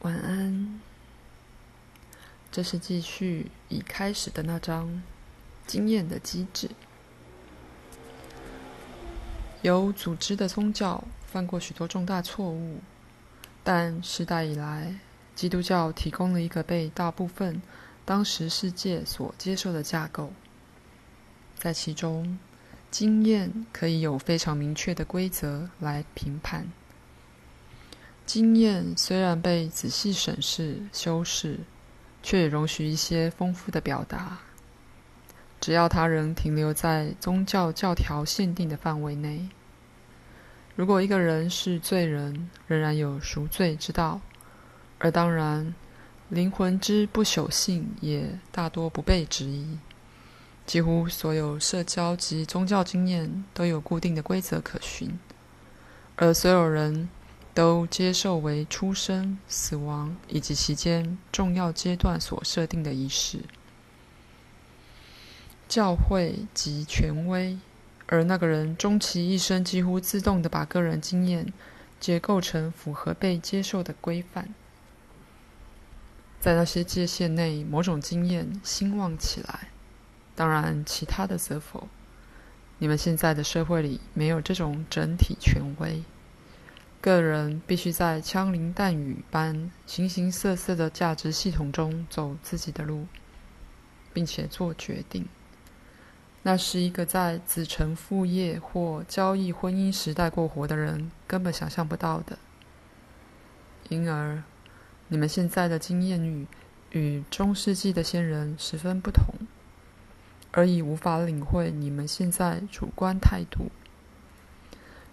晚安。这是继续已开始的那章经验的机制。有组织的宗教犯过许多重大错误，但世代以来，基督教提供了一个被大部分当时世界所接受的架构。在其中，经验可以有非常明确的规则来评判。经验虽然被仔细审视、修饰，却也容许一些丰富的表达。只要它仍停留在宗教教条限定的范围内。如果一个人是罪人，仍然有赎罪之道，而当然，灵魂之不朽性也大多不被质疑。几乎所有社交及宗教经验都有固定的规则可循，而所有人。都接受为出生、死亡以及其间重要阶段所设定的仪式。教会及权威，而那个人终其一生几乎自动的把个人经验结构成符合被接受的规范。在那些界限内，某种经验兴旺起来，当然其他的则否。你们现在的社会里没有这种整体权威。个人必须在枪林弹雨般形形色色的价值系统中走自己的路，并且做决定。那是一个在子承父业或交易婚姻时代过活的人根本想象不到的。因而，你们现在的经验与与中世纪的先人十分不同，而已无法领会你们现在主观态度。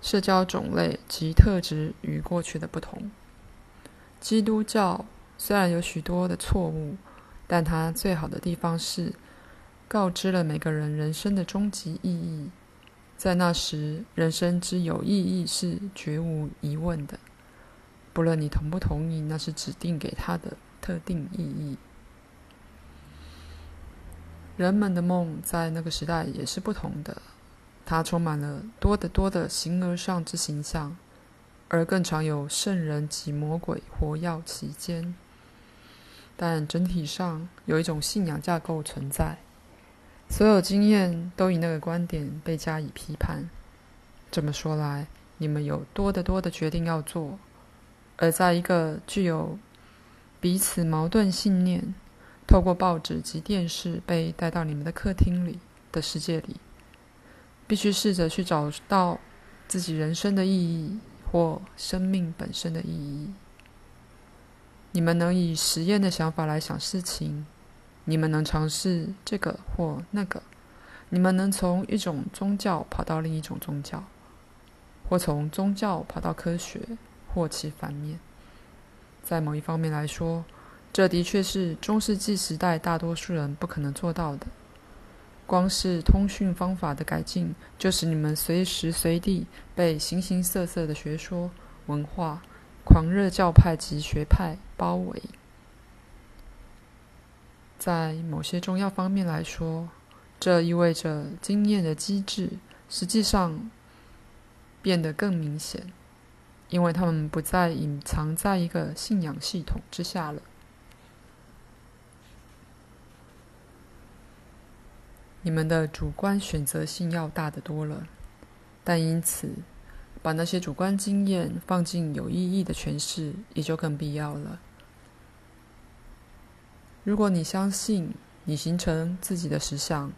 社交种类及特质与过去的不同。基督教虽然有许多的错误，但它最好的地方是告知了每个人人生的终极意义。在那时，人生之有意义是绝无疑问的，不论你同不同意，那是指定给他的特定意义。人们的梦在那个时代也是不同的。它充满了多得多的形而上之形象，而更常有圣人及魔鬼活跃其间。但整体上有一种信仰架构存在，所有经验都以那个观点被加以批判。这么说来，你们有多得多的决定要做，而在一个具有彼此矛盾信念，透过报纸及电视被带到你们的客厅里的世界里。必须试着去找到自己人生的意义或生命本身的意义。你们能以实验的想法来想事情，你们能尝试这个或那个，你们能从一种宗教跑到另一种宗教，或从宗教跑到科学，或其反面。在某一方面来说，这的确是中世纪时代大多数人不可能做到的。光是通讯方法的改进，就使你们随时随地被形形色色的学说、文化、狂热教派及学派包围。在某些重要方面来说，这意味着经验的机制实际上变得更明显，因为他们不再隐藏在一个信仰系统之下了。你们的主观选择性要大得多了，但因此，把那些主观经验放进有意义的诠释也就更必要了。如果你相信你形成自己的实相，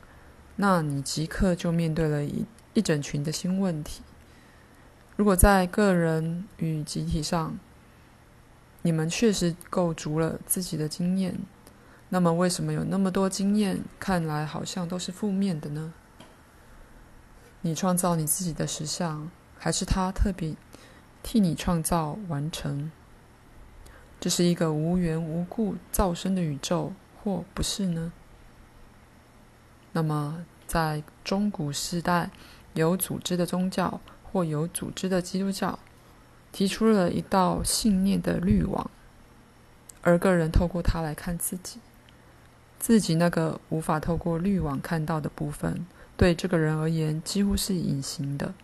那你即刻就面对了一一整群的新问题。如果在个人与集体上，你们确实构筑了自己的经验。那么，为什么有那么多经验看来好像都是负面的呢？你创造你自己的实相，还是他特别替你创造完成？这是一个无缘无故造生的宇宙，或不是呢？那么，在中古时代，有组织的宗教或有组织的基督教，提出了一道信念的滤网，而个人透过它来看自己。自己那个无法透过滤网看到的部分，对这个人而言几乎是隐形的。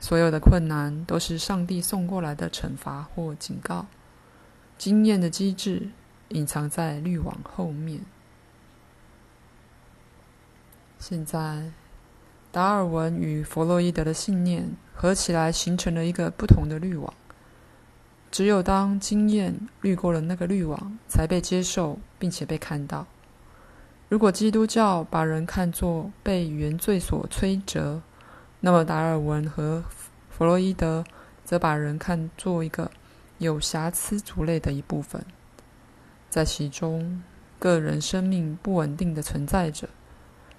所有的困难都是上帝送过来的惩罚或警告，经验的机制隐藏在滤网后面。现在，达尔文与弗洛伊德的信念合起来，形成了一个不同的滤网。只有当经验滤过了那个滤网，才被接受并且被看到。如果基督教把人看作被原罪所摧折，那么达尔文和弗洛伊德则把人看作一个有瑕疵族类的一部分，在其中，个人生命不稳定的存在着，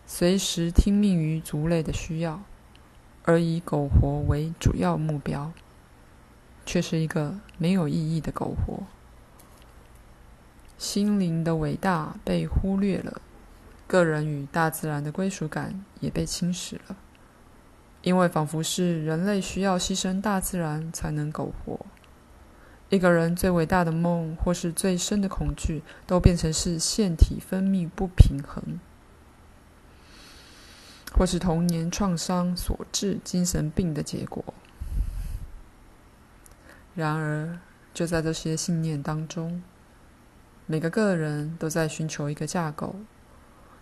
随时听命于族类的需要，而以苟活为主要目标。却是一个没有意义的苟活，心灵的伟大被忽略了，个人与大自然的归属感也被侵蚀了，因为仿佛是人类需要牺牲大自然才能苟活。一个人最伟大的梦或是最深的恐惧，都变成是腺体分泌不平衡，或是童年创伤所致精神病的结果。然而，就在这些信念当中，每个个人都在寻求一个架构，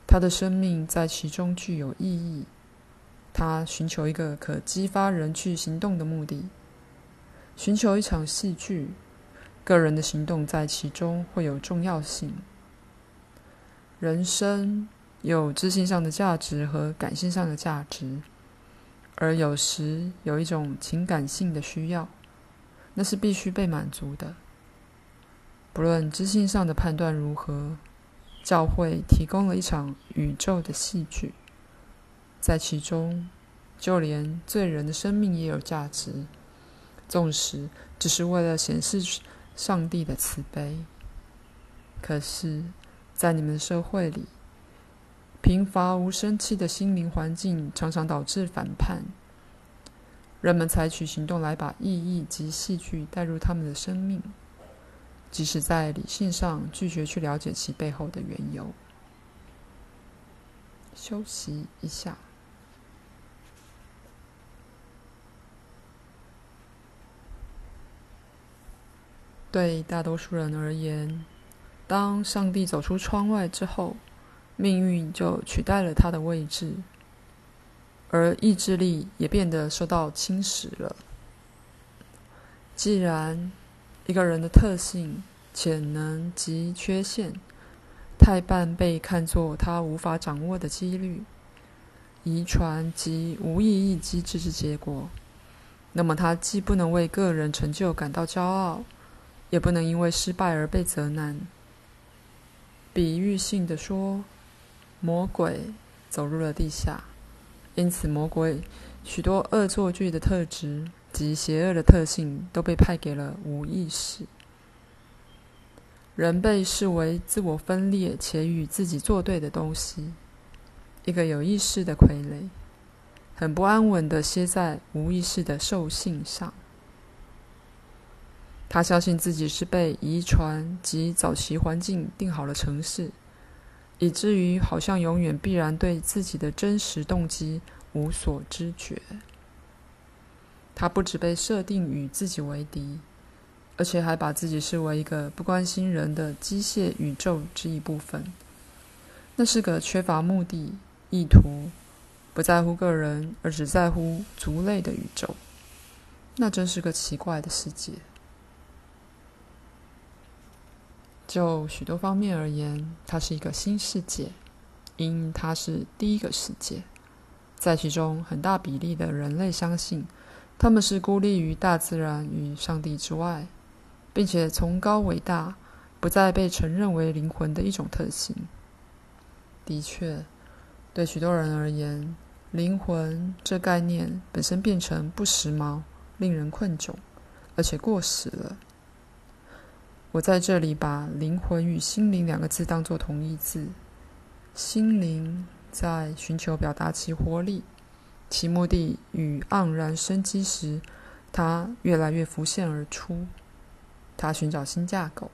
他的生命在其中具有意义。他寻求一个可激发人去行动的目的，寻求一场戏剧，个人的行动在其中会有重要性。人生有知性上的价值和感性上的价值，而有时有一种情感性的需要。那是必须被满足的。不论知性上的判断如何，教会提供了一场宇宙的戏剧，在其中，就连罪人的生命也有价值，纵使只是为了显示上帝的慈悲。可是，在你们社会里，贫乏无生气的心灵环境常常导致反叛。人们采取行动来把意义及戏剧带入他们的生命，即使在理性上拒绝去了解其背后的缘由。休息一下。对大多数人而言，当上帝走出窗外之后，命运就取代了他的位置。而意志力也变得受到侵蚀了。既然一个人的特性、潜能及缺陷，太半被看作他无法掌握的几率、遗传及无意义机制之结果，那么他既不能为个人成就感到骄傲，也不能因为失败而被责难。比喻性地说，魔鬼走入了地下。因此，魔鬼许多恶作剧的特质及邪恶的特性都被派给了无意识。人被视为自我分裂且与自己作对的东西，一个有意识的傀儡，很不安稳地歇在无意识的兽性上。他相信自己是被遗传及早期环境定好了程式。以至于好像永远必然对自己的真实动机无所知觉。他不只被设定与自己为敌，而且还把自己视为一个不关心人的机械宇宙之一部分。那是个缺乏目的、意图、不在乎个人而只在乎族类的宇宙。那真是个奇怪的世界。就许多方面而言，它是一个新世界，因它是第一个世界。在其中，很大比例的人类相信，他们是孤立于大自然与上帝之外，并且崇高伟大不再被承认为灵魂的一种特性。的确，对许多人而言，灵魂这概念本身变成不时髦、令人困窘，而且过时了。我在这里把“灵魂”与“心灵”两个字当作同义字。心灵在寻求表达其活力、其目的与盎然生机时，它越来越浮现而出。它寻找新架构，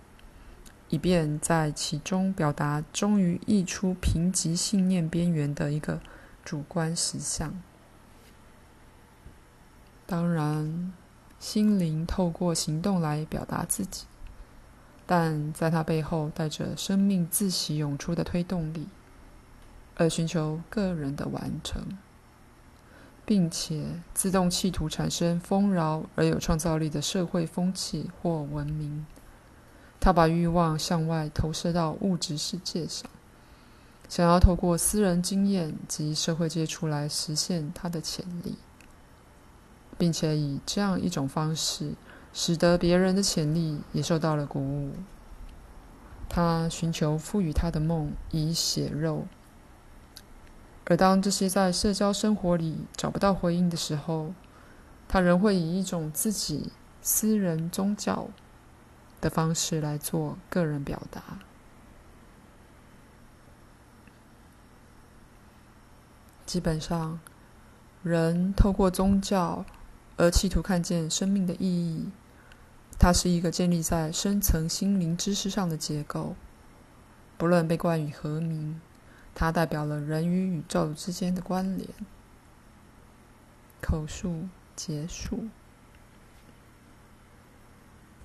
以便在其中表达终于溢出贫瘠信念边缘的一个主观实相。当然，心灵透过行动来表达自己。但在它背后带着生命自喜涌出的推动力，而寻求个人的完成，并且自动企图产生丰饶而有创造力的社会风气或文明。他把欲望向外投射到物质世界上。想要透过私人经验及社会接触来实现他的潜力，并且以这样一种方式，使得别人的潜力也受到了鼓舞。他寻求赋予他的梦以血肉，而当这些在社交生活里找不到回应的时候，他仍会以一种自己私人宗教的方式来做个人表达。基本上，人透过宗教而企图看见生命的意义。它是一个建立在深层心灵知识上的结构，不论被冠以何名，它代表了人与宇宙之间的关联。口述结束。